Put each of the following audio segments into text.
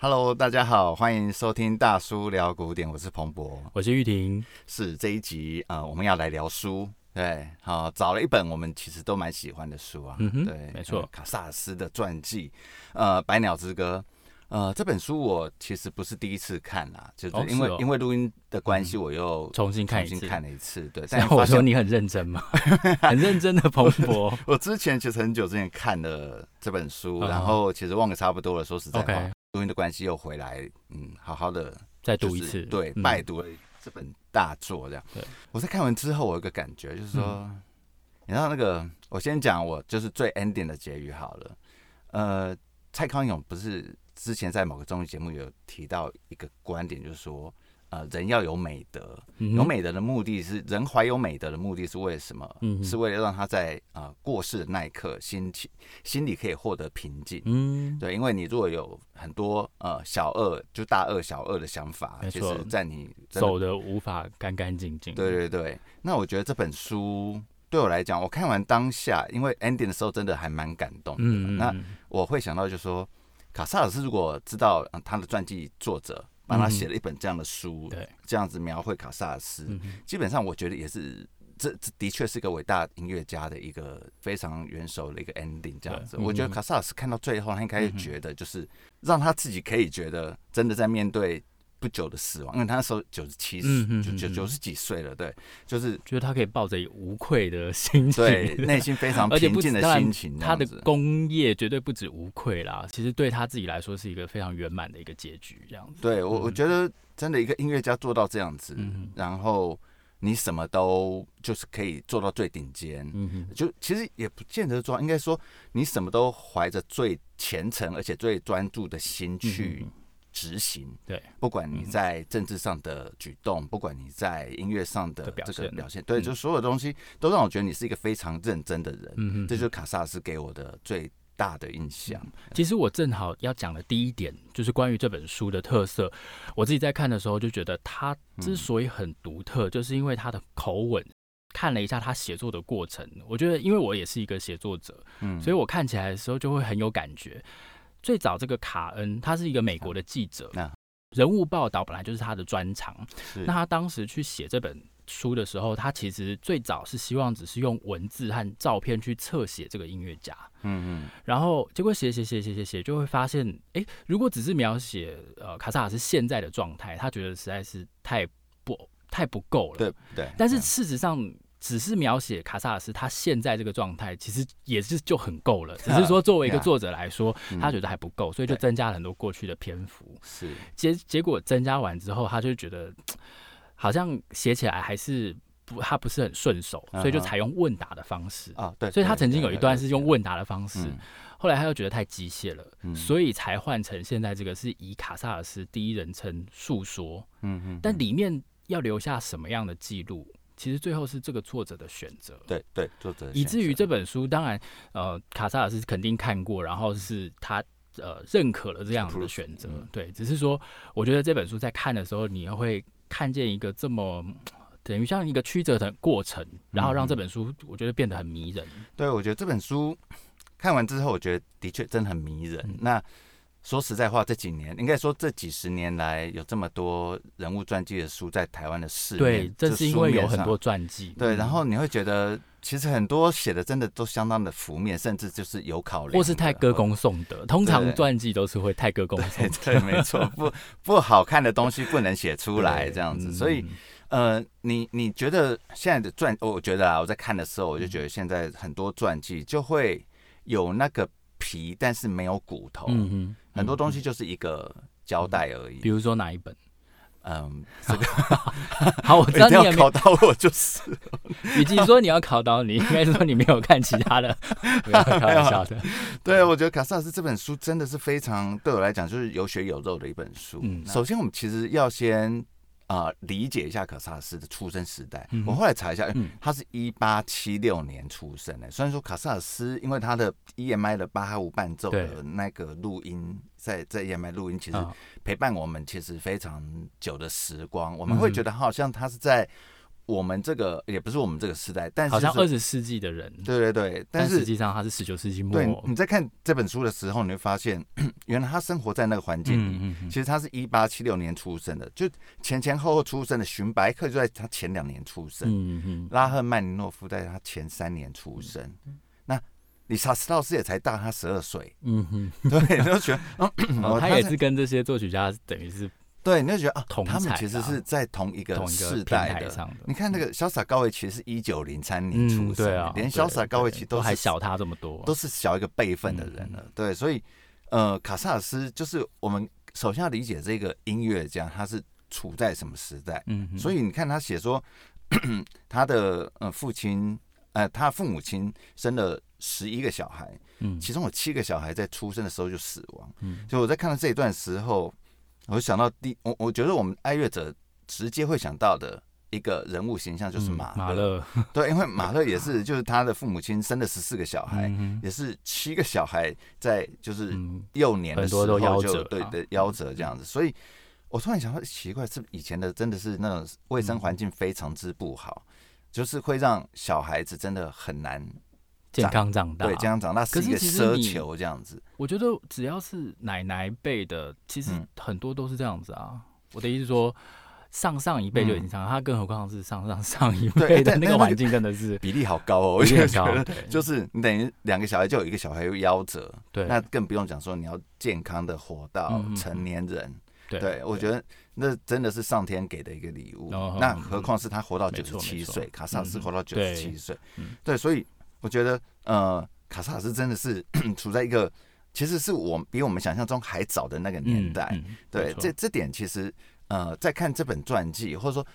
Hello，大家好，欢迎收听大叔聊古典，我是彭博，我是玉婷。是这一集啊、呃，我们要来聊书，对，好，找了一本我们其实都蛮喜欢的书啊，嗯哼，对，没错，卡萨斯的传记，呃，《百鸟之歌》。呃，这本书我其实不是第一次看啦，就是因为、哦哦、因为录音的关系，我又重新看重新看了一次。对，但我说你很认真吗？很认真的彭博。我之前其实很久之前看了这本书，然后其实忘的差不多了。说实在话，录、okay. 音的关系又回来，嗯，好好的、就是、再读一次，对，嗯、拜读了这本大作。这样，对，我在看完之后，我有个感觉，就是说，嗯、你知道那个，我先讲我就是最 ending 的结语好了。呃，蔡康永不是。之前在某个综艺节目有提到一个观点，就是说，呃，人要有美德，有美德的目的是人怀有美德的目的是为什么？嗯，是为了让他在呃过世的那一刻心情心里可以获得平静。嗯，对，因为你如果有很多呃小恶就大恶小恶的想法，其实在你走的无法干干净净。对对对，那我觉得这本书对我来讲，我看完当下，因为 ending 的时候真的还蛮感动的。嗯，那我会想到就是说。卡萨尔斯如果知道他的传记作者帮他写了一本这样的书，对，这样子描绘卡萨尔斯，基本上我觉得也是这这的确是一个伟大音乐家的一个非常元首的一个 ending，这样子。我觉得卡萨尔斯看到最后，他应该觉得就是让他自己可以觉得真的在面对。不久的死亡，因为他那时候九十七岁，九九九十几岁了，对，就是觉得他可以抱着无愧的心情，对，内心非常 平静的心情。他的功业绝对不止无愧啦，其实对他自己来说是一个非常圆满的一个结局，这样子。对我，我觉得真的一个音乐家做到这样子，嗯、然后你什么都就是可以做到最顶尖，嗯，就其实也不见得说，应该说你什么都怀着最虔诚而且最专注的心去。嗯执行对，不管你在政治上的举动，嗯、不管你在音乐上的这个表现，对，嗯、就所有东西都让我觉得你是一个非常认真的人。嗯嗯，这就是卡萨斯给我的最大的印象。嗯、其实我正好要讲的第一点，就是关于这本书的特色。我自己在看的时候就觉得，他之所以很独特，就是因为他的口吻。看了一下他写作的过程，我觉得，因为我也是一个写作者，嗯，所以我看起来的时候就会很有感觉。最早这个卡恩，他是一个美国的记者，人物报道本来就是他的专长。那他当时去写这本书的时候，他其实最早是希望只是用文字和照片去侧写这个音乐家。嗯嗯。然后结果写写写写写写，就会发现，哎，如果只是描写呃卡萨尔斯现在的状态，他觉得实在是太不太不够了。对对。但是事实上。只是描写卡萨尔斯他现在这个状态，其实也是就很够了。只是说作为一个作者来说，他觉得还不够，所以就增加了很多过去的篇幅。是结结果增加完之后，他就觉得 好像写起来还是不，他不是很顺手，所以就采用问答的方式啊。对，所以他曾经有一段是用问答的方式，后来他又觉得太机械了，所以才换成现在这个是以卡萨尔斯第一人称诉说。嗯嗯，但里面要留下什么样的记录？其实最后是这个作者的选择，对对，作者以至于这本书，当然，呃，卡萨尔是肯定看过，然后是他呃认可了这样子的选择，对，只是说，我觉得这本书在看的时候，你又会看见一个这么等于像一个曲折的过程，然后让这本书我觉得变得很迷人。对，我觉得这本书看完之后，我觉得的确真的很迷人。那。说实在话，这几年应该说这几十年来，有这么多人物传记的书在台湾的市面，对，这是因为有很多传记。对，然后你会觉得，其实很多写的真的都相当的浮面，甚至就是有考量，或是太歌功颂德。通常传记都是会太歌功颂德，对，没错，不 不好看的东西不能写出来这样子。所以，呃，你你觉得现在的传，我觉得啊，我在看的时候，我就觉得现在很多传记就会有那个皮，但是没有骨头。嗯嗯。很多东西就是一个交代而已。比如说哪一本？嗯，这个 好，我知道你要考到我就是。与其说你要考到你，应该说你没有看其他的。不要开玩笑的。对，我觉得卡萨尔斯这本书真的是非常对我来讲就是有血有肉的一本书。嗯，首先我们其实要先。啊、呃，理解一下卡萨斯的出生时代。嗯、我后来查一下，嗯、他是一八七六年出生的。虽然说卡萨斯因为他的 EMI 的巴哈五伴奏的那个录音，在在 EMI 录音，其实陪伴我们其实非常久的时光。我们会觉得好像他是在我们这个也不是我们这个时代，但是好像二十世纪的人，对对对，但是实际上他是十九世纪末。对，你在看这本书的时候，你会发现，原来他生活在那个环境里。嗯嗯嗯，其实他是一八七六年出生的，就前前后后出生的。荀白克就在他前两年出生，嗯嗯，拉赫曼尼诺夫在他前三年出生。嗯、那理查斯道斯也才大他十二岁。嗯哼，对，你就觉得，哦，他也是跟这些作曲家等于是。对，你就觉得啊，他们其实是在同一个世代的。的你看那个潇洒高维奇是一九零三年出生，嗯，对啊，连潇洒高维奇都还小他这么多，都是小一个辈分的人了。嗯、对，所以呃，卡萨尔斯就是我们首先要理解这个音乐家他是处在什么时代。嗯，所以你看他写说他的呃父亲呃他父母亲生了十一个小孩，嗯，其中有七个小孩在出生的时候就死亡。嗯，所以我在看到这一段时候。我想到第我我觉得我们爱乐者直接会想到的一个人物形象就是马马勒，对，因为马勒也是就是他的父母亲生了十四个小孩，也是七个小孩在就是幼年的时候就对对夭折这样子，所以我突然想到奇怪，是以前的真的是那种卫生环境非常之不好，就是会让小孩子真的很难。健康长大，对，健康长大是一个奢求这样子。我觉得只要是奶奶辈的，其实很多都是这样子啊。嗯、我的意思说，上上一辈就已经这样，他、嗯、更何况是上上上一辈的那个环境，真的是比例好高哦。我觉得 就是你等于两个小孩就有一个小孩又夭折，对，那更不用讲说你要健康的活到成年人。嗯、对，我觉得那真的是上天给的一个礼物。哦、那何况是他活到九十七岁，卡萨斯活到九十七岁，对，所以。我觉得，呃，卡萨尔斯真的是 处在一个，其实是我比我们想象中还早的那个年代。嗯嗯、对，这这点其实，呃，在看这本传记，或者说，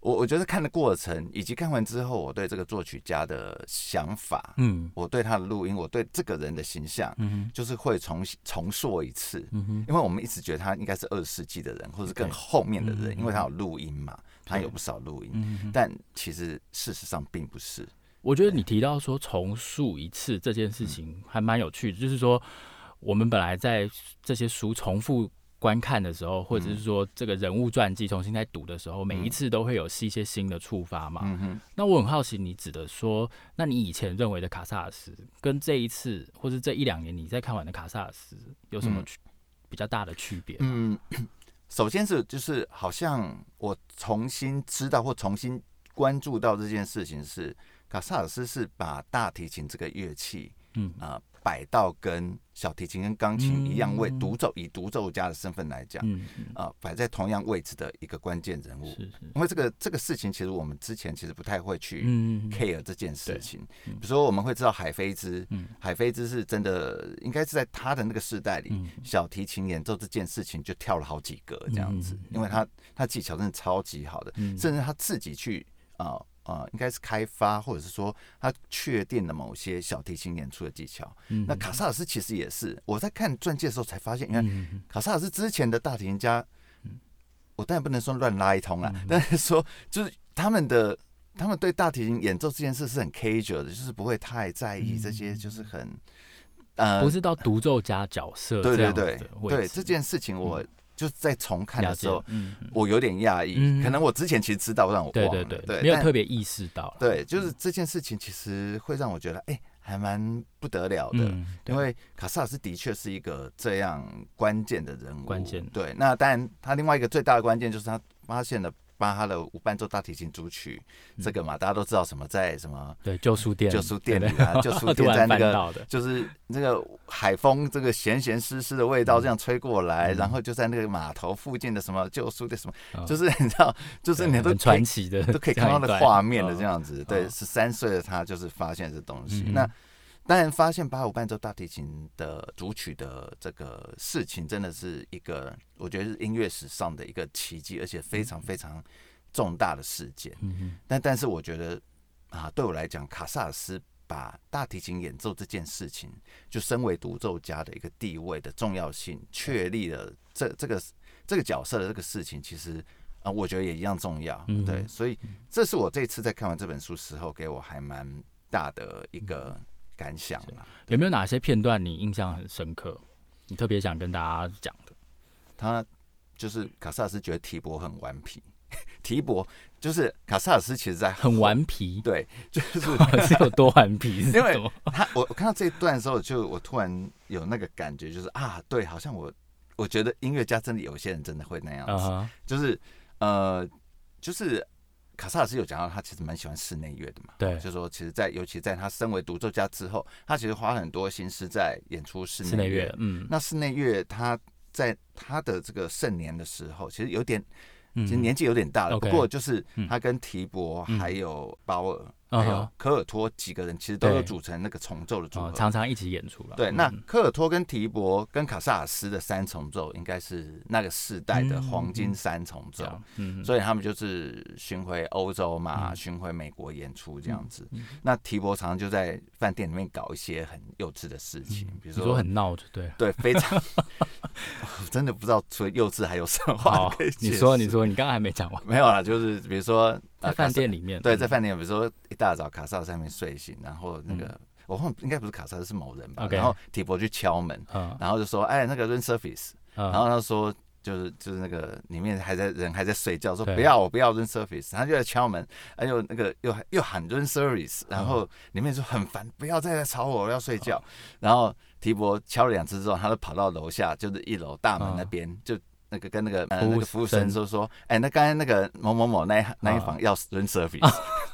我我觉得看的过程，以及看完之后，我对这个作曲家的想法，嗯，我对他的录音，我对这个人的形象，嗯，就是会重重塑一次。嗯哼，因为我们一直觉得他应该是二十世纪的人，或者是更后面的人，嗯、因为他有录音嘛，他有不少录音，嗯、但其实事实上并不是。我觉得你提到说重塑一次这件事情还蛮有趣的，就是说我们本来在这些书重复观看的时候，或者是说这个人物传记重新在读的时候，每一次都会有一些新的触发嘛。那我很好奇，你指的说，那你以前认为的卡萨尔斯，跟这一次或是这一两年你在看完的卡萨尔斯有什么区比较大的区别？嗯，首先是就是好像我重新知道或重新关注到这件事情是。卡萨尔斯是把大提琴这个乐器，嗯啊，摆到跟小提琴跟钢琴一样位独奏，以独奏家的身份来讲，嗯啊，摆在同样位置的一个关键人物。是是。因为这个这个事情，其实我们之前其实不太会去 care 这件事情。比如说，我们会知道海菲兹，海菲兹是真的，应该是在他的那个时代里，小提琴演奏这件事情就跳了好几个这样子，因为他他技巧真的超级好的，甚至他自己去啊。啊、呃，应该是开发，或者是说他确定了某些小提琴演出的技巧。嗯、那卡萨尔斯其实也是，我在看传记的时候才发现，你看、嗯、卡萨尔斯之前的大提琴家，嗯、我当然不能说乱拉一通啊，嗯、但是说就是他们的，他们对大提琴演奏这件事是很 casual 的，就是不会太在意这些，就是很、嗯、呃，不是到独奏家角色。对对对，对这件事情我。嗯就是在重看的时候，嗯，我有点讶异，可能我之前其实知道，让我忘了，对对对，没有特别意识到。对，就是这件事情其实会让我觉得，哎，还蛮不得了的，因为卡萨尔斯的确是一个这样关键的人物。关键。对，那当然，他另外一个最大的关键就是他发现了。巴哈的无伴奏大提琴组曲，这个嘛，大家都知道什么在什么对旧书店，旧书店里啊，旧书店 在那个就是那个海风，这个咸咸湿湿的味道这样吹过来，然后就在那个码头附近的什么旧书店什么，就是你知道，就是你都传奇的都可以看到那个画面的这样子。对，十三岁的他就是发现这东西。那当然，发现巴哈无伴奏大提琴的主曲的这个事情，真的是一个我觉得是音乐史上的一个奇迹，而且非常非常重大的事件。嗯哼。但但是我觉得啊，对我来讲，卡萨尔斯把大提琴演奏这件事情，就身为独奏家的一个地位的重要性，确立了这这个这个角色的这个事情，其实啊，我觉得也一样重要。对，所以这是我这次在看完这本书时候，给我还蛮大的一个。感想了，有没有哪些片段你印象很深刻？你特别想跟大家讲的？他就是卡萨尔斯觉得提博很顽皮，提博就是卡萨尔斯，其实在很顽皮，对，就是 是有多顽皮。因为他我我看到这一段的时候，就我突然有那个感觉，就是啊，对，好像我我觉得音乐家真的有些人真的会那样子，uh huh. 就是呃，就是卡萨尔斯有讲到他其实蛮喜欢室内乐的嘛，对，就是说其实，在尤其在他身为独奏家之后，他其实花很多心思在演出室内乐，嗯，那室内乐他在他的这个盛年的时候，其实有点。其实年纪有点大了，不过就是他跟提伯还有鲍尔。还有科尔托几个人其实都有组成那个重奏的组合，常常一起演出了。对，那科尔托跟提伯跟卡萨尔斯的三重奏应该是那个世代的黄金三重奏，所以他们就是巡回欧洲嘛，巡回美国演出这样子。那提伯常常就在饭店里面搞一些很幼稚的事情，比如说很闹，对对，非常，真的不知道除了幼稚还有什么话可以。你说，你说，你刚刚还没讲完，没有啦，就是比如说。在饭店里面，对，在饭店，比如说一大早卡萨在那边睡醒，然后那个我后应该不是卡萨，是某人吧？然后提伯去敲门，然后就说：“哎，那个 room service。”然后他说：“就是就是那个里面还在人还在睡觉，说不要我不要 room service。”他就在敲门，哎呦那个又又喊 room service，然后里面说很烦，不要再来吵我，我要睡觉。然后提伯敲了两次之后，他就跑到楼下，就是一楼大门那边就。那个跟那个呃那个服务生说说，哎，那刚才那个某某某那一那一房要 room service，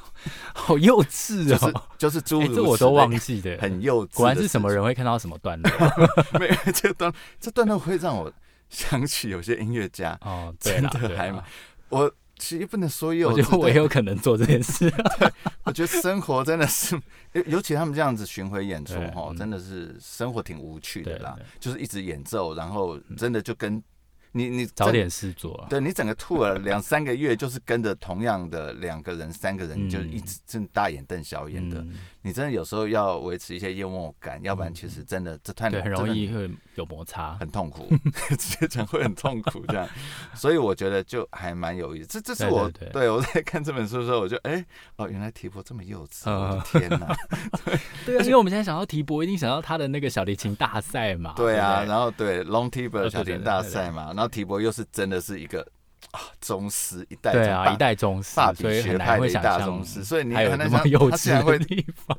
好幼稚哦，就是诸如此类，这我都忘记的，很幼稚。果然是什么人会看到什么段落？没有这段，这段落会让我想起有些音乐家哦，真的还蛮。我其实不能说幼稚，我觉得我也有可能做这件事。我觉得生活真的是，尤其他们这样子巡回演出哈，真的是生活挺无趣的啦，就是一直演奏，然后真的就跟。你你找点事做啊？对，你整个 tour 两三个月，就是跟着同样的两个人、三个人，就一直睁大眼瞪小眼的。你真的有时候要维持一些幽默感，要不然其实真的这太很容易会有摩擦，很痛苦，直接讲会很痛苦这样。所以我觉得就还蛮有意思。这这是我对我在看这本书的时候，我就哎哦，原来提伯这么幼稚，我的天哪！对啊，因为我们现在想到提伯，一定想到他的那个小提琴大赛嘛。对啊，然后对 Long Tiber 小提琴大赛嘛，然后。提伯又是真的是一个啊宗师一代，对啊，一代宗师，所以学派的一大宗师，所以你很难想他竟然会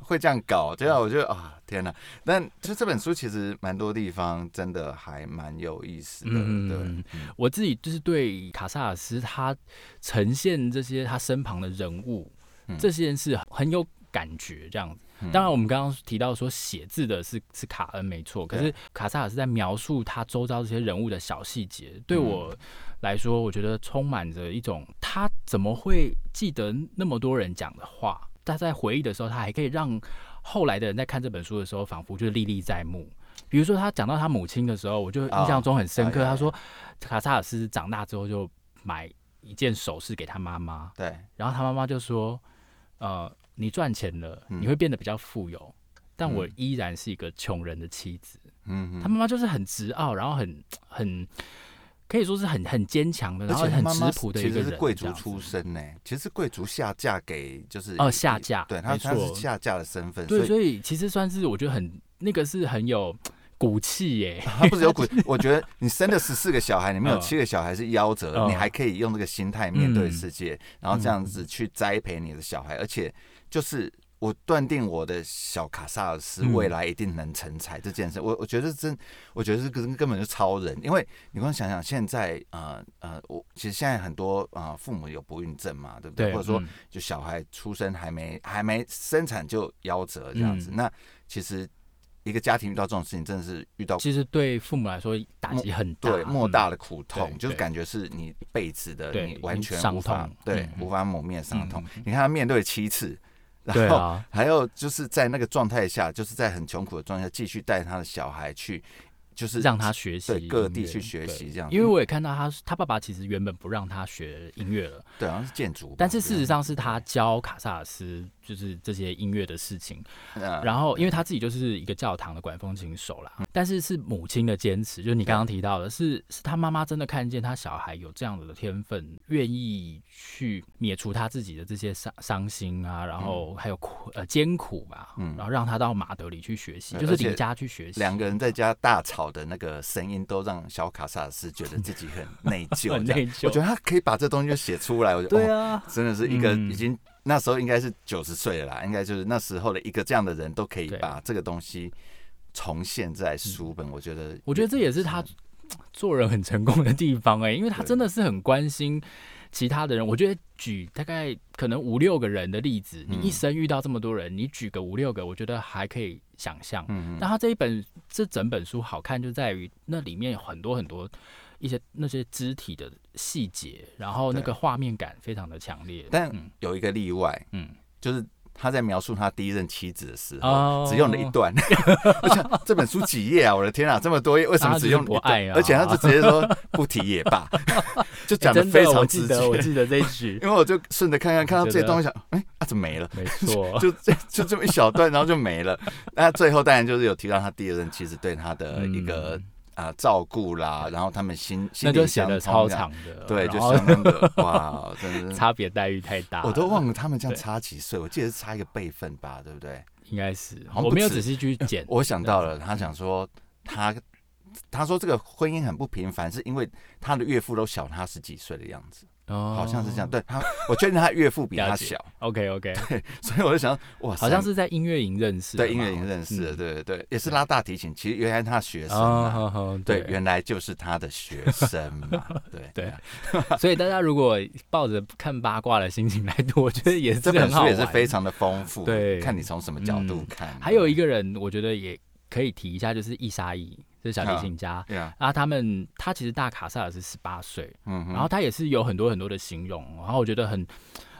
会这样搞，对啊，我觉得啊天哪！但就这本书其实蛮多地方真的还蛮有意思的。对，我自己就是对卡萨尔斯他呈现这些他身旁的人物，这些人是很有感觉这样子。当然，我们刚刚提到说写字的是是卡恩没错，可是卡萨尔斯在描述他周遭这些人物的小细节，对我来说，我觉得充满着一种他怎么会记得那么多人讲的话？他在回忆的时候，他还可以让后来的人在看这本书的时候，仿佛就是历历在目。比如说，他讲到他母亲的时候，我就印象中很深刻。他说，卡萨尔斯长大之后就买一件首饰给他妈妈，对，然后他妈妈就说，呃。你赚钱了，你会变得比较富有，嗯、但我依然是一个穷人的妻子。嗯哼，他妈妈就是很执傲，然后很很可以说是很很坚强的，然后很质朴的一个人。其实是贵族出身呢，其实是贵族下嫁给就是哦下嫁，对，他他是下嫁的身份。对，所以其实算是我觉得很那个是很有骨气耶。他不是有骨，我觉得你生了十四个小孩，里面有七个小孩是夭折，你还可以用这个心态面对世界，然后这样子去栽培你的小孩，而且。就是我断定我的小卡萨尔斯未来一定能成才这件事，我我觉得真，我觉得是根根本就超人，因为你光想想现在呃呃，我其实现在很多啊、呃、父母有不孕症嘛，对不对？对或者说就小孩出生还没还没生产就夭折这样子，嗯、那其实一个家庭遇到这种事情真的是遇到，其实对父母来说打击很大，对莫大的苦痛，嗯、就是感觉是你一辈子的，你完全无法对无法抹灭伤痛。嗯、你看他面对七次。然后还有就是在那个状态下，就是在很穷苦的状态下，继续带他的小孩去，就是让他学习，对各地去学习这样。因为我也看到他，他爸爸其实原本不让他学音乐了，对，好像是建筑。但是事实上是他教卡萨尔斯就是这些音乐的事情，然后因为他自己就是一个教堂的管风琴手啦，但是是母亲的坚持，就是你刚刚提到的是，是是他妈妈真的看见他小孩有这样子的天分，愿意去灭除他自己的这些伤伤心啊，然后还有苦呃艰苦吧，嗯，然后让他到马德里去学习，就是离家去学习。两个人在家大吵的那个声音，都让小卡萨斯觉得自己很内疚，很内疚。我觉得他可以把这东西就写出来，我觉得对啊，真的是一个已经。那时候应该是九十岁了啦，应该就是那时候的一个这样的人都可以把这个东西重现在书本，我觉得，我觉得这也是他做人很成功的地方哎、欸，因为他真的是很关心其他的人。我觉得举大概可能五六个人的例子，你一生遇到这么多人，你举个五六个，我觉得还可以想象。嗯，但他这一本这整本书好看就在于那里面有很多很多。一些那些肢体的细节，然后那个画面感非常的强烈。但有一个例外，嗯，就是他在描述他第一任妻子的时候，只用了一段。我想这本书几页啊？我的天啊，这么多页，为什么只用一段？而且他就直接说不提也罢，就讲的非常直接。我记得这一句，因为我就顺着看看，看到这些东西，想，哎，啊，怎么没了？没错，就这就这么一小段，然后就没了。那最后当然就是有提到他第二任妻子对他的一个。啊，照顾啦，然后他们心心里想的超长的，对，就相当的 哇，真的差别待遇太大，我都忘了他们这样差几岁，我记得是差一个辈分吧，对不对？应该是，我没有仔细去检。我想到了，他想说他他说这个婚姻很不平凡，是因为他的岳父都小他十几岁的样子。哦，好像是这样。对他，我确定他岳父比他小。OK OK，对，所以我就想，哇，好像是在音乐营认识。对，音乐营认识的，对对对，也是拉大提琴。其实原来他学生，对，原来就是他的学生嘛。对 对，所以大家如果抱着看八卦的心情来读，我觉得也是这本书也是非常的丰富。对，看你从什么角度看。还有一个人，我觉得也可以提一下，就是易莎伊。是小提琴家，然后他们他其实大卡萨尔是十八岁，嗯，然后他也是有很多很多的形容，然后我觉得很，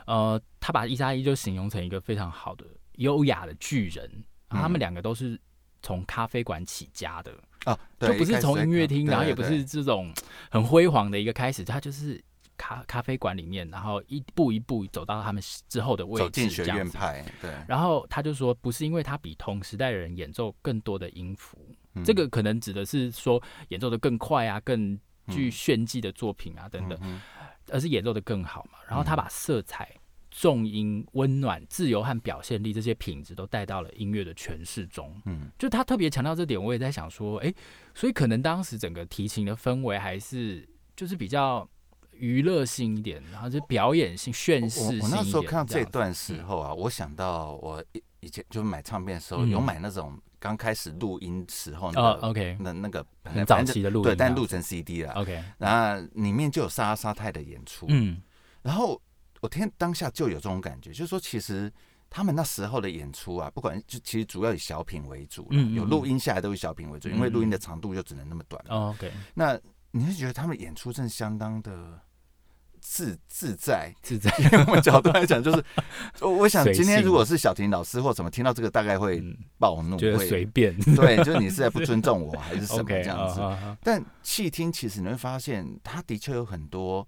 呃，他把伊莎伊就形容成一个非常好的优雅的巨人，然后他们两个都是从咖啡馆起家的，哦，就不是从音乐厅，然后也不是这种很辉煌的一个开始，他就是咖咖啡馆里面，然后一步一步走到他们之后的位置，走进学院派，对，然后他就说，不是因为他比同时代的人演奏更多的音符。这个可能指的是说演奏的更快啊，更具炫技的作品啊等等，而是演奏的更好嘛。然后他把色彩、重音、温暖、自由和表现力这些品质都带到了音乐的诠释中。嗯，就他特别强调这点，我也在想说，哎，所以可能当时整个提琴的氛围还是就是比较娱乐性一点，然后就表演性、炫示性。我那时候看到这段时候啊，我想到我以前就买唱片的时候有买那种。刚开始录音时候，那个 OK，那那个很早期的录音，对，但录成 CD 了，OK。然后里面就有萨拉沙泰的演出，嗯。然后我听当下就有这种感觉，就是说，其实他们那时候的演出啊，不管就其实主要以小品为主，有录音下来都以小品为主，因为录音的长度就只能那么短，OK。那你会觉得他们演出真的相当的。自自在自在，用我们角度来讲，就是我我想今天如果是小婷老师或怎么听到这个，大概会暴怒，觉得随便，对，就是你是在不尊重我还是什么 这样子。但细听其实你会发现，它的确有很多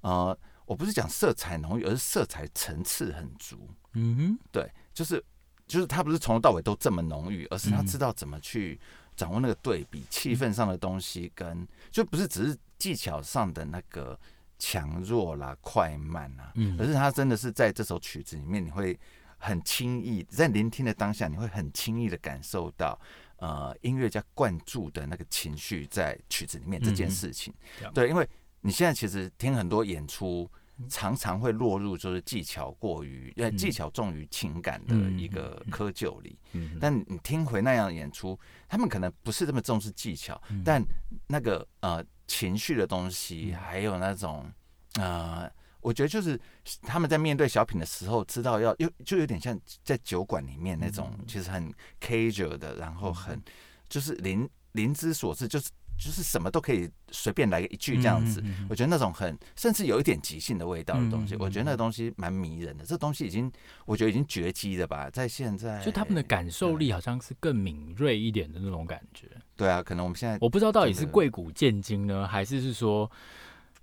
呃，我不是讲色彩浓郁，而是色彩层次很足。嗯哼，对，就是就是他不是从头到尾都这么浓郁，而是他知道怎么去掌握那个对比，气氛上的东西跟就不是只是技巧上的那个。强弱啦，快慢啊，嗯，可是他真的是在这首曲子里面，你会很轻易在聆听的当下，你会很轻易的感受到，呃，音乐家灌注的那个情绪在曲子里面这件事情。嗯、对，因为你现在其实听很多演出，常常会落入就是技巧过于，呃，技巧重于情感的一个窠臼里。嗯，但你听回那样的演出，他们可能不是这么重视技巧，但那个呃。情绪的东西，还有那种，呃，我觉得就是他们在面对小品的时候，知道要又就有点像在酒馆里面那种，其实很 casual 的，然后很就是灵灵之所至，就是就是什么都可以随便来个一句这样子。我觉得那种很甚至有一点即兴的味道的东西，我觉得那个东西蛮迷人的。这东西已经我觉得已经绝迹了吧，在现在，就他们的感受力好像是更敏锐一点的那种感觉。对啊，可能我们现在我不知道到底是贵古见今呢，还是是说，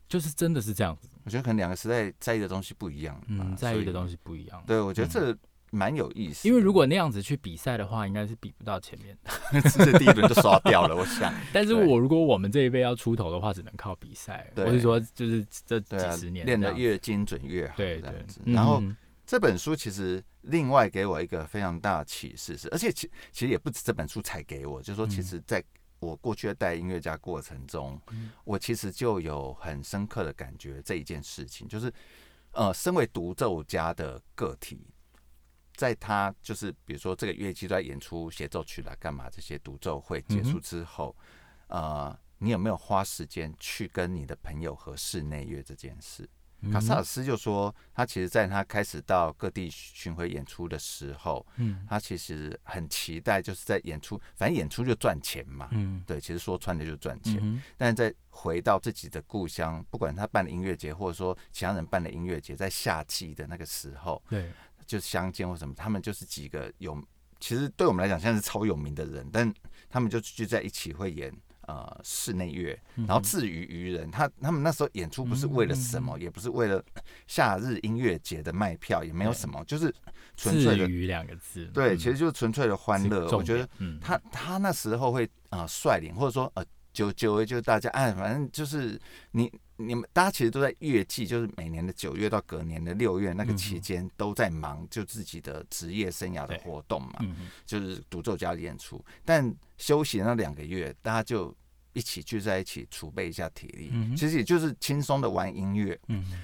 就是真的是这样子。我觉得可能两个时代在意的东西不一样，嗯，在意的东西不一样。对，我觉得这蛮有意思。因为如果那样子去比赛的话，应该是比不到前面的，是第一轮就刷掉了。我想，但是我如果我们这一辈要出头的话，只能靠比赛。我是说，就是这几十年练得越精准越好。对对。然后这本书其实另外给我一个非常大的启示是，而且其其实也不止这本书才给我，就是说，其实在我过去的带音乐家过程中，我其实就有很深刻的感觉这一件事情，就是。呃，身为独奏家的个体，在他就是比如说这个乐器在演出协奏曲来干嘛？这些独奏会结束之后，嗯、呃，你有没有花时间去跟你的朋友和室内乐这件事？卡萨尔斯就说，他其实在他开始到各地巡回演出的时候，嗯，他其实很期待，就是在演出，反正演出就赚钱嘛，嗯，对，其实说穿的就赚钱。但是在回到自己的故乡，不管他办的音乐节，或者说其他人办的音乐节，在夏季的那个时候，对，就相见或什么，他们就是几个有，其实对我们来讲，现在是超有名的人，但他们就聚在一起会演。呃，室内乐，然后自娱娱人。他他们那时候演出不是为了什么，也不是为了 夏日音乐节的卖票，也没有什么，就是纯粹的“愚”两个字。对，其实就是纯粹的欢乐。我觉得他他那时候会啊率领，或者说呃。九九月就是大家哎，反正就是你你们大家其实都在月季，就是每年的九月到隔年的六月那个期间都在忙，就自己的职业生涯的活动嘛，就是独奏家的演出。但休息那两个月，大家就一起聚在一起储备一下体力，其实也就是轻松的玩音乐。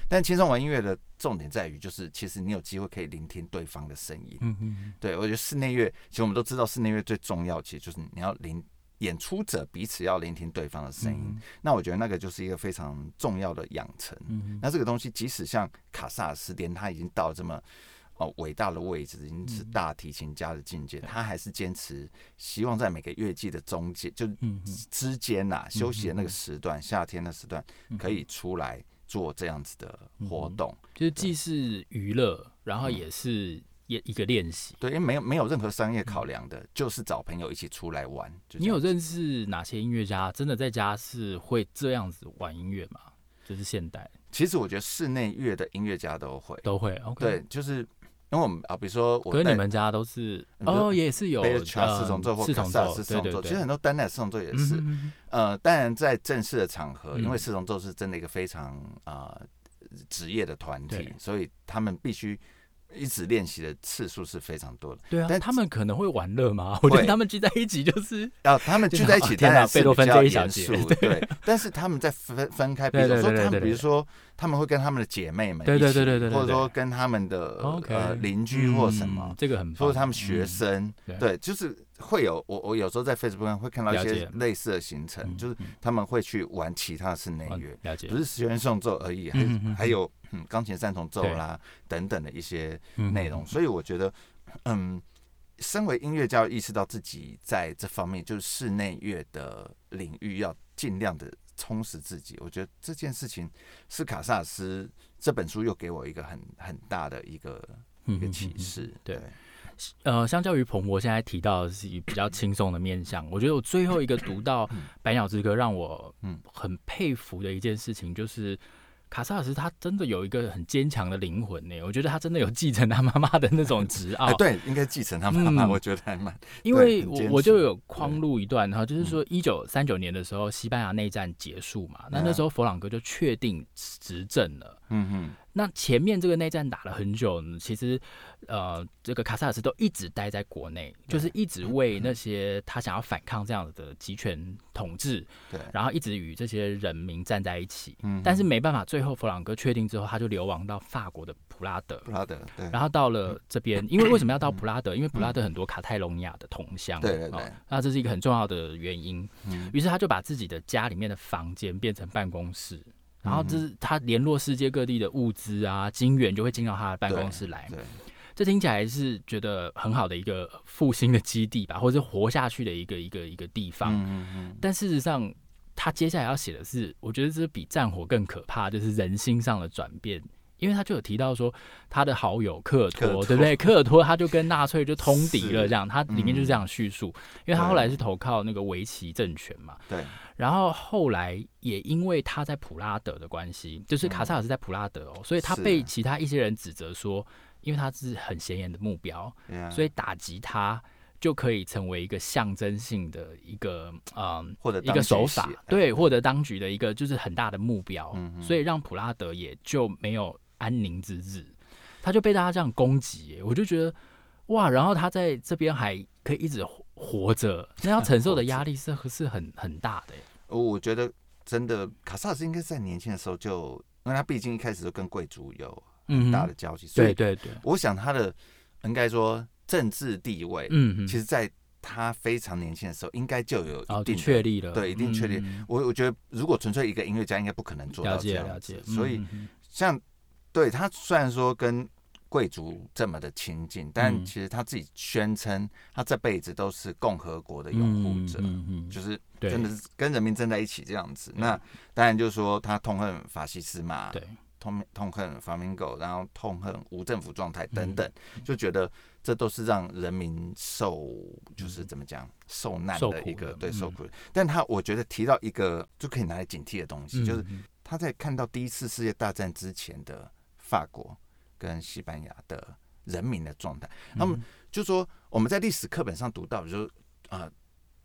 但轻松玩音乐的重点在于，就是其实你有机会可以聆听对方的声音。对，我觉得室内乐，其实我们都知道室内乐最重要，其实就是你要聆。演出者彼此要聆听对方的声音，嗯、那我觉得那个就是一个非常重要的养成。嗯、那这个东西，即使像卡萨斯，连他已经到这么哦伟大的位置，已经是大提琴家的境界，嗯、他还是坚持希望在每个月季的中间，就之间呐、啊嗯、休息的那个时段，嗯、夏天的时段，可以出来做这样子的活动，嗯、就是既是娱乐，然后也是。一一个练习，对，因为没有没有任何商业考量的，嗯、就是找朋友一起出来玩。你有认识哪些音乐家真的在家是会这样子玩音乐吗？就是现代。其实我觉得室内乐的音乐家都会，都会。OK，对，就是因为我们啊，比如说我，可是你们家都是哦，也是有四重奏或四重奏，其实很多单带四重奏也是。呃，当然在正式的场合，因为四重奏是真的一个非常啊、呃、职业的团体，所以他们必须。一直练习的次数是非常多的，对啊，但他们可能会玩乐吗？我觉得他们聚在一起就是，啊，他们聚在一起，天哪，贝多芬这一小节，对，但是他们在分分开，比如说他们，比如说他们会跟他们的姐妹们，对对对对对，或者说跟他们的呃邻居或什么，这个很，或者他们学生，对，就是。会有我我有时候在 Facebook 上会看到一些类似的行程，就是他们会去玩其他室内乐，不是十弦送奏而已，还还有嗯钢琴三重奏啦等等的一些内容。所以我觉得，嗯，身为音乐家，要意识到自己在这方面就是室内乐的领域要尽量的充实自己。我觉得这件事情是卡萨斯这本书又给我一个很很大的一个一个启示，对。呃，相较于彭博现在提到的是比较轻松的面向，我觉得我最后一个读到《百鸟之歌》让我嗯很佩服的一件事情就是。卡萨尔斯他真的有一个很坚强的灵魂呢，我觉得他真的有继承他妈妈的那种执 拗。对，应该继承他妈妈，我觉得还蛮。因为我我就有框录一段哈，就是说一九三九年的时候，西班牙内战结束嘛，那那时候佛朗哥就确定执政了。嗯嗯。那前面这个内战打了很久呢，其实呃，这个卡萨尔斯都一直待在国内，就是一直为那些他想要反抗这样子的集权统治，对，然后一直与这些人民站在一起。嗯。但是没办法，最后弗朗哥确定之后，他就流亡到法国的普拉德。普拉德。对。然后到了这边，因为为什么要到普拉德？因为普拉德很多卡泰隆尼亚的同乡。对对对。那这是一个很重要的原因。嗯。于是他就把自己的家里面的房间变成办公室。然后就是他联络世界各地的物资啊，金源就会进到他的办公室来。这听起来是觉得很好的一个复兴的基地吧，或者是活下去的一个一个一个地方。但事实上，他接下来要写的是，我觉得这比战火更可怕，就是人心上的转变。因为他就有提到说，他的好友克尔托，对不对？克尔托他就跟纳粹就通敌了，这样。他里面就是这样叙述，因为他后来是投靠那个维奇政权嘛。对。然后后来也因为他在普拉德的关系，就是卡萨尔是在普拉德哦，所以他被其他一些人指责说，因为他是很显眼的目标.所以打击他就可以成为一个象征性的一个嗯，或者一个手法，对，获得当局的一个就是很大的目标，嗯、所以让普拉德也就没有安宁之日，他就被大家这样攻击，我就觉得哇，然后他在这边还可以一直活着，那要承受的压力是是很很大的。我觉得真的卡萨斯应该在年轻的时候就，因为他毕竟一开始就跟贵族有。很大的交集，所以对对对，我想他的应该说政治地位，嗯，其实在他非常年轻的时候，应该就有一定确立了，对，一定确立。我我觉得，如果纯粹一个音乐家，应该不可能做到这样子。了解，所以，像对他虽然说跟贵族这么的亲近，但其实他自己宣称，他这辈子都是共和国的拥护者，就是真的是跟人民站在一起这样子。那当然就是说，他痛恨法西斯嘛，对。痛痛恨 Flamengo，然后痛恨无政府状态等等，就觉得这都是让人民受，就是怎么讲受难的一个对受苦。但他我觉得提到一个就可以拿来警惕的东西，就是他在看到第一次世界大战之前的法国跟西班牙的人民的状态，那么就说我们在历史课本上读到，就是啊，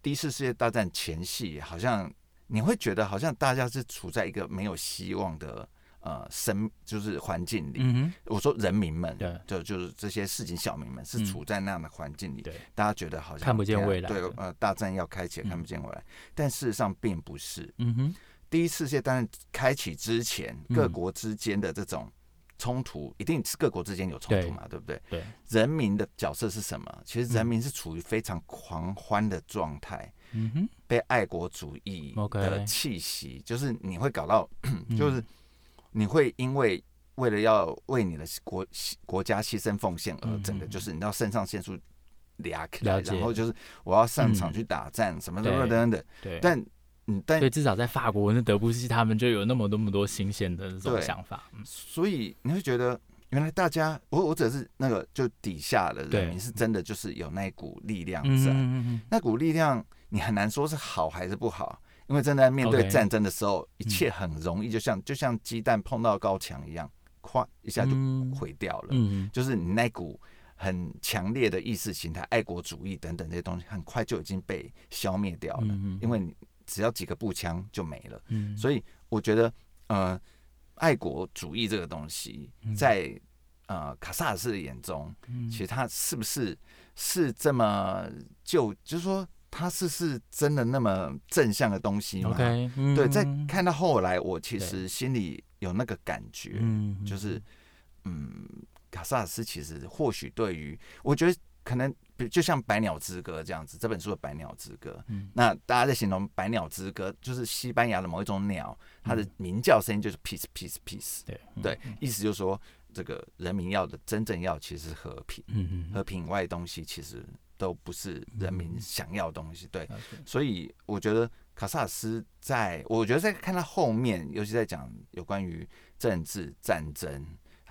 第一次世界大战前夕，好像你会觉得好像大家是处在一个没有希望的。呃，生就是环境里，嗯，我说人民们，对，就就是这些市井小民们是处在那样的环境里，对，大家觉得好像看不见未来，对，呃，大战要开启，看不见未来，嗯，但事实上并不是。嗯哼，第一次世界大战开启之前，各国之间的这种冲突，一定是各国之间有冲突嘛，对，对不对？对，人民的角色是什么？其实人民是处于非常狂欢的状态，嗯哼，被爱国主义的气息，就是你会搞到，就是。你会因为为了要为你的国国家牺牲奉献而整个就是你知道肾上腺素俩起来，然后就是我要上场去打仗什么什么等等。对，但嗯，但对至少在法国那德布西他们就有那么多那么多新鲜的这种想法。所以你会觉得原来大家我我只是那个就底下的人民是真的就是有那股力量在，那股力量你很难说是好还是不好。因为正在面对战争的时候，okay, 一切很容易，就像、嗯、就像鸡蛋碰到高墙一样，咵一下就毁掉了。嗯，就是你那股很强烈的意识形态、爱国主义等等这些东西，很快就已经被消灭掉了。嗯，因为你只要几个步枪就没了。嗯，所以我觉得，呃，爱国主义这个东西，在呃卡萨尔斯的眼中，其实他是不是是这么就就是说。他是是真的那么正向的东西吗？Okay, 嗯、对，在看到后来，我其实心里有那个感觉，就是，嗯，卡萨尔斯其实或许对于，我觉得可能就像《百鸟之歌》这样子，这本书的《百鸟之歌》，嗯，那大家在形容《百鸟之歌》，就是西班牙的某一种鸟，它的鸣叫声音就是 peace peace peace，对对，意思就是说，这个人民要的真正要其实是和平，嗯，和平以外的东西其实。都不是人民想要的东西，对，所以我觉得卡萨斯在，我觉得在看他后面，尤其在讲有关于政治战争，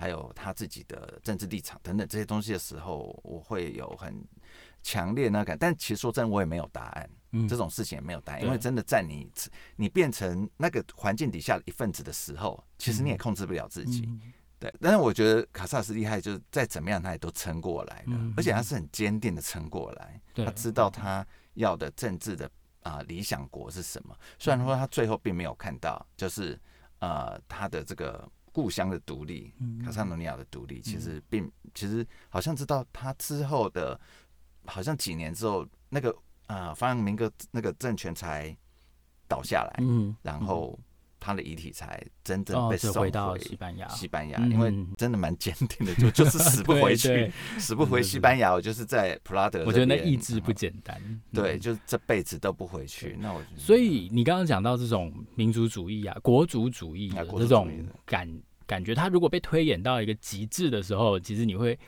还有他自己的政治立场等等这些东西的时候，我会有很强烈那感。但其实说真，我也没有答案，嗯这种事情也没有答案，因为真的在你你变成那个环境底下的一份子的时候，其实你也控制不了自己。对，但是我觉得卡萨斯厉害，就是再怎么样他也都撑过来了，而且他是很坚定的撑过来。他知道他要的政治的啊、呃、理想国是什么，虽然说他最后并没有看到，就是呃他的这个故乡的独立，卡萨诺尼亚的独立，其实并其实好像知道他之后的，好像几年之后那个啊弗朗明哥那个政权才倒下来，然后。他的遗体才真正被送回到西班牙。西班牙，因为真的蛮坚定的，就 就是死不回去，死不回西班牙。我就是在普拉德，我觉得那意志不简单。对，就这辈子都不回去。那我所以你刚刚讲到这种民族主义啊、国族主义的这种感感觉，他如果被推演到一个极致的时候，其实你会，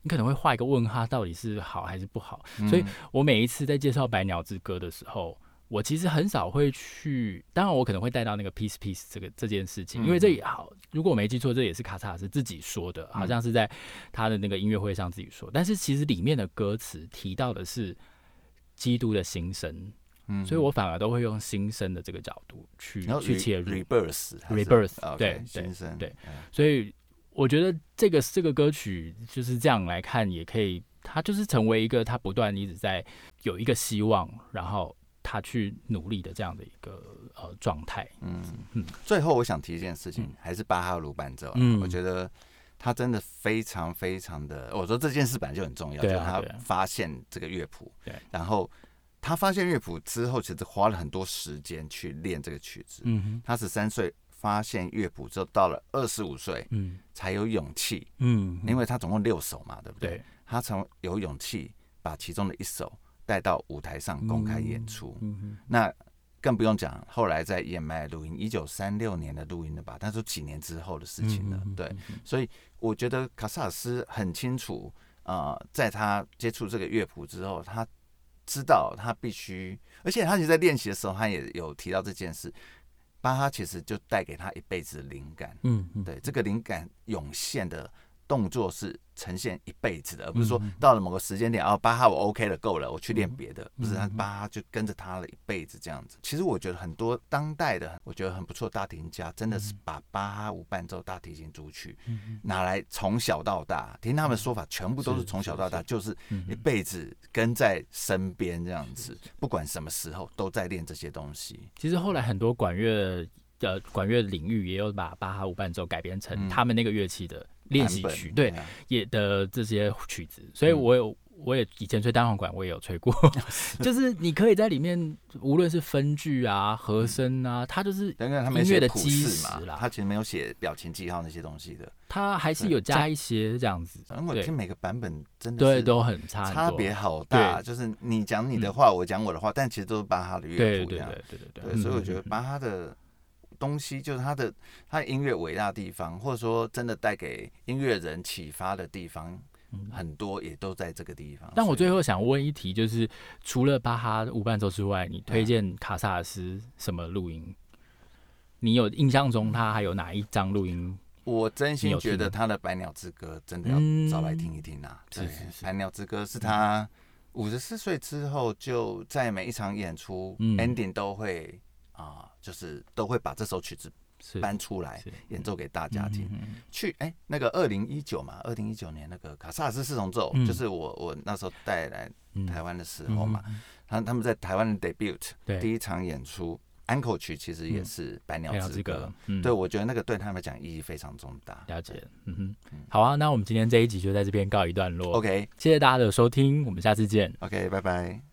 你可能会画一个问号，到底是好还是不好？所以我每一次在介绍《百鸟之歌》的时候。我其实很少会去，当然我可能会带到那个 peace peace 这个这件事情，因为这也好，如果我没记错，这也是卡萨尔斯自己说的，好像是在他的那个音乐会上自己说。但是其实里面的歌词提到的是基督的心声，嗯，所以我反而都会用心声的这个角度去去切入 rebirth rebirth，对，新生，对，所以。我觉得这个这个歌曲就是这样来看，也可以，它就是成为一个他不断一直在有一个希望，然后他去努力的这样的一个呃状态。嗯嗯。最后我想提一件事情，嗯、还是巴哈鲁伴奏。嗯，我觉得他真的非常非常的，我说这件事本来就很重要，就是他发现这个乐谱，对，然后他发现乐谱之后，其实花了很多时间去练这个曲子。嗯哼，他十三岁。发现乐谱之后，到了二十五岁，嗯，才有勇气，嗯，因为他总共六首嘛，对不对？对，他才有勇气把其中的一首带到舞台上公开演出。那更不用讲，后来在 EMI 录音，一九三六年的录音了吧？但是几年之后的事情了，嗯、对。所以我觉得卡萨尔斯很清楚，呃，在他接触这个乐谱之后，他知道他必须，而且他其实在练习的时候，他也有提到这件事。巴哈其实就带给他一辈子的灵感，嗯，嗯，对，这个灵感涌现的动作是呈现一辈子的，而不是说到了某个时间点啊，巴哈我 OK 了，够了，我去练别的，不是他巴哈就跟着他了一辈子这样子。其实我觉得很多当代的我觉得很不错的大提琴家，真的是把巴哈无伴奏大提琴组曲拿来从小到大，听他们说法，全部都是从小到大，就是一辈子跟在身边这样子，不管什么时候都在练这些东西。其实后来很多管乐的管乐领域也有把巴哈无伴奏改编成他们那个乐器的。练习曲对，也的这些曲子，所以我有我也以前吹单簧管，我也有吹过，就是你可以在里面，无论是分句啊、和声啊，它就是音乐的基石啦。他其实没有写表情记号那些东西的，他还是有加一些这样子。因为我听每个版本真的对都很差，差别好大。就是你讲你的话，我讲我的话，但其实都是巴哈的乐谱。对对对对对对，所以我觉得巴哈的。东西就是他的，他音乐伟大的地方，或者说真的带给音乐人启发的地方，很多也都在这个地方。但我最后想问一题，就是除了巴哈无伴奏之外，你推荐卡萨尔斯什么录音？你有印象中他还有哪一张录音？我真心觉得他的《百鸟之歌》真的要找来听一听啊！对，《百鸟之歌》是他五十四岁之后就在每一场演出 ending 都会啊。就是都会把这首曲子搬出来演奏给大家听。去哎，那个二零一九嘛，二零一九年那个卡萨尔斯四重奏，就是我我那时候带来台湾的时候嘛，他他们在台湾的 debut 第一场演出安可曲其实也是《百鸟之歌》。对，我觉得那个对他们来讲意义非常重大。了解，嗯哼，好啊，那我们今天这一集就在这边告一段落。OK，谢谢大家的收听，我们下次见。OK，拜拜。